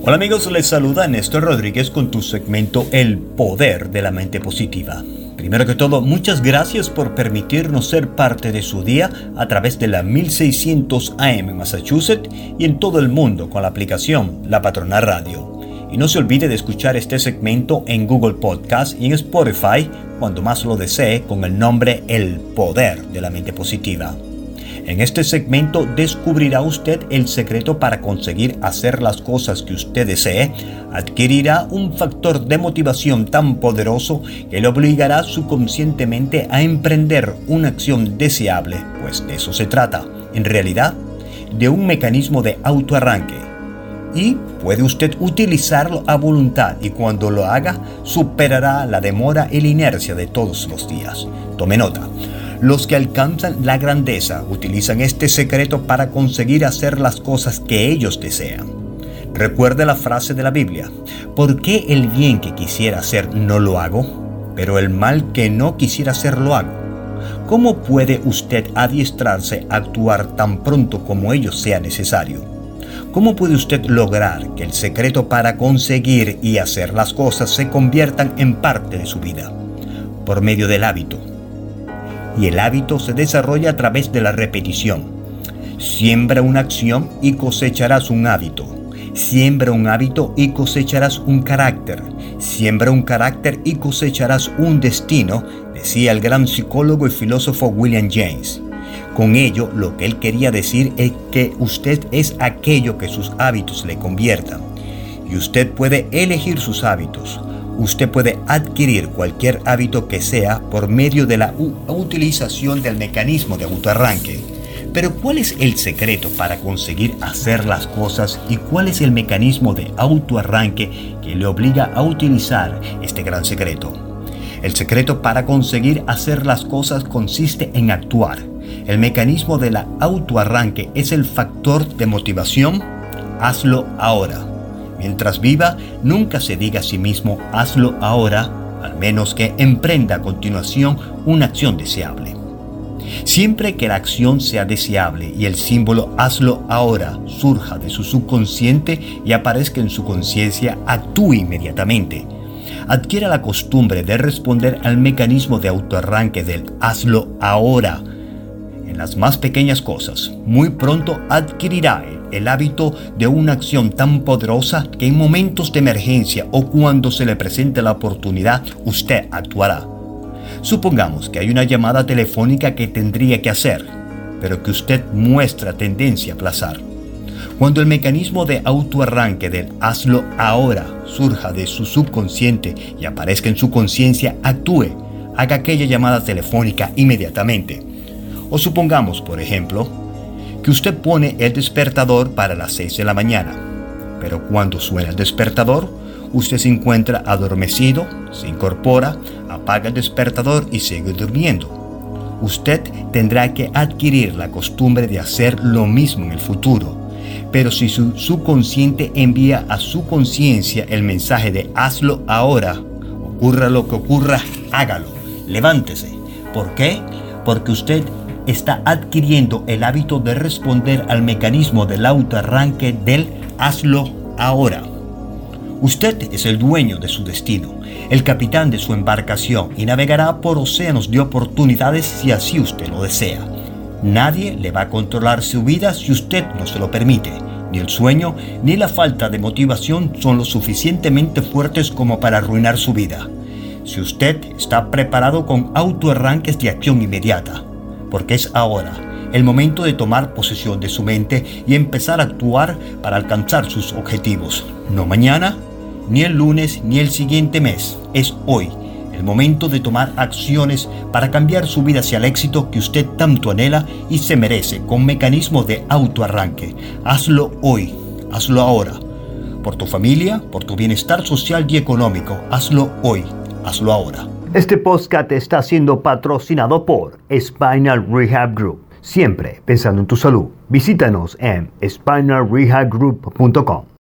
Hola amigos, les saluda Néstor Rodríguez con tu segmento El Poder de la Mente Positiva. Primero que todo, muchas gracias por permitirnos ser parte de su día a través de la 1600 AM en Massachusetts y en todo el mundo con la aplicación La Patrona Radio. Y no se olvide de escuchar este segmento en Google Podcast y en Spotify cuando más lo desee con el nombre El Poder de la Mente Positiva. En este segmento descubrirá usted el secreto para conseguir hacer las cosas que usted desee, adquirirá un factor de motivación tan poderoso que le obligará subconscientemente a emprender una acción deseable, pues de eso se trata, en realidad, de un mecanismo de autoarranque. Y puede usted utilizarlo a voluntad y cuando lo haga superará la demora y la inercia de todos los días. Tome nota. Los que alcanzan la grandeza utilizan este secreto para conseguir hacer las cosas que ellos desean. Recuerde la frase de la Biblia, ¿por qué el bien que quisiera hacer no lo hago? Pero el mal que no quisiera hacer lo hago. ¿Cómo puede usted adiestrarse a actuar tan pronto como ello sea necesario? ¿Cómo puede usted lograr que el secreto para conseguir y hacer las cosas se conviertan en parte de su vida? Por medio del hábito y el hábito se desarrolla a través de la repetición. Siembra una acción y cosecharás un hábito. Siembra un hábito y cosecharás un carácter. Siembra un carácter y cosecharás un destino, decía el gran psicólogo y filósofo William James. Con ello, lo que él quería decir es que usted es aquello que sus hábitos le conviertan. Y usted puede elegir sus hábitos usted puede adquirir cualquier hábito que sea por medio de la utilización del mecanismo de autoarranque. Pero ¿cuál es el secreto para conseguir hacer las cosas y cuál es el mecanismo de autoarranque que le obliga a utilizar este gran secreto? El secreto para conseguir hacer las cosas consiste en actuar. El mecanismo de la autoarranque es el factor de motivación. Hazlo ahora. Mientras viva, nunca se diga a sí mismo hazlo ahora, al menos que emprenda a continuación una acción deseable. Siempre que la acción sea deseable y el símbolo hazlo ahora surja de su subconsciente y aparezca en su conciencia, actúe inmediatamente. Adquiera la costumbre de responder al mecanismo de autoarranque del hazlo ahora. En las más pequeñas cosas, muy pronto adquirirá el hábito de una acción tan poderosa que en momentos de emergencia o cuando se le presente la oportunidad, usted actuará. Supongamos que hay una llamada telefónica que tendría que hacer, pero que usted muestra tendencia a aplazar. Cuando el mecanismo de autoarranque del hazlo ahora surja de su subconsciente y aparezca en su conciencia, actúe, haga aquella llamada telefónica inmediatamente. O supongamos, por ejemplo, que usted pone el despertador para las 6 de la mañana, pero cuando suena el despertador, usted se encuentra adormecido, se incorpora, apaga el despertador y sigue durmiendo. Usted tendrá que adquirir la costumbre de hacer lo mismo en el futuro. Pero si su subconsciente envía a su conciencia el mensaje de hazlo ahora, ocurra lo que ocurra, hágalo, levántese. ¿Por qué? Porque usted está adquiriendo el hábito de responder al mecanismo del autoarranque del hazlo ahora. Usted es el dueño de su destino, el capitán de su embarcación y navegará por océanos de oportunidades si así usted lo desea. Nadie le va a controlar su vida si usted no se lo permite. Ni el sueño ni la falta de motivación son lo suficientemente fuertes como para arruinar su vida. Si usted está preparado con autoarranques de acción inmediata, porque es ahora el momento de tomar posesión de su mente y empezar a actuar para alcanzar sus objetivos. No mañana, ni el lunes, ni el siguiente mes. Es hoy el momento de tomar acciones para cambiar su vida hacia el éxito que usted tanto anhela y se merece con mecanismo de autoarranque. Hazlo hoy, hazlo ahora. Por tu familia, por tu bienestar social y económico, hazlo hoy, hazlo ahora. Este podcast está siendo patrocinado por Spinal Rehab Group. Siempre pensando en tu salud. Visítanos en spinalrehabgroup.com.